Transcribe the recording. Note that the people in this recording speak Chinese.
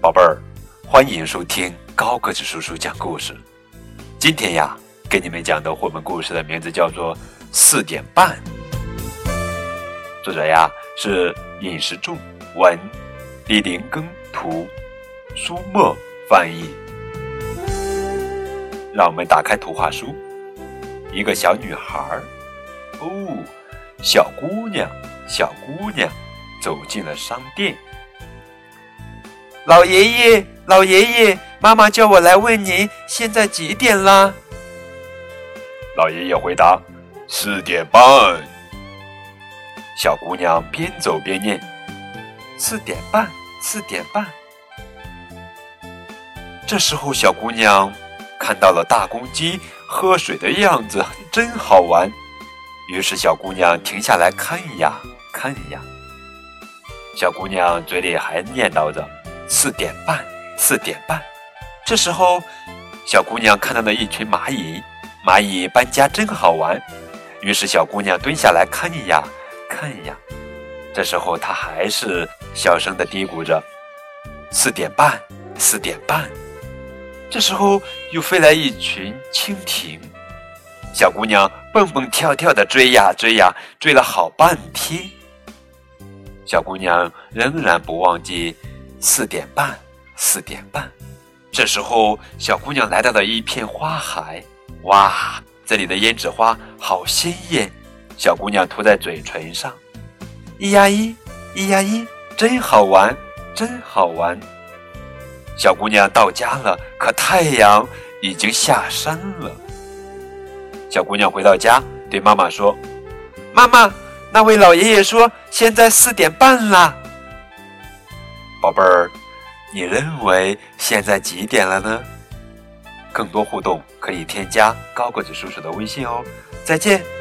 宝贝儿，欢迎收听高个子叔叔讲故事。今天呀，给你们讲的绘本故事的名字叫做《四点半》，作者呀是尹时仲，文，李林根图，书墨翻译。让我们打开图画书，一个小女孩儿，哦，小姑娘，小姑娘走进了商店。老爷爷，老爷爷，妈妈叫我来问您，现在几点啦？老爷爷回答：“四点半。”小姑娘边走边念：“四点半，四点半。”这时候，小姑娘看到了大公鸡喝水的样子，真好玩。于是，小姑娘停下来看呀看呀。小姑娘嘴里还念叨着。四点半，四点半。这时候，小姑娘看到了一群蚂蚁，蚂蚁搬家真好玩。于是，小姑娘蹲下来看呀看呀。这时候，她还是小声的嘀咕着：“四点半，四点半。”这时候，又飞来一群蜻蜓，小姑娘蹦蹦跳跳的追呀追呀，追了好半天。小姑娘仍然不忘记。四点半，四点半，这时候小姑娘来到了一片花海，哇，这里的胭脂花好鲜艳，小姑娘涂在嘴唇上，一呀一，一呀一，真好玩，真好玩。小姑娘到家了，可太阳已经下山了。小姑娘回到家，对妈妈说：“妈妈，那位老爷爷说现在四点半啦。”宝贝儿，你认为现在几点了呢？更多互动可以添加高个子叔叔的微信哦。再见。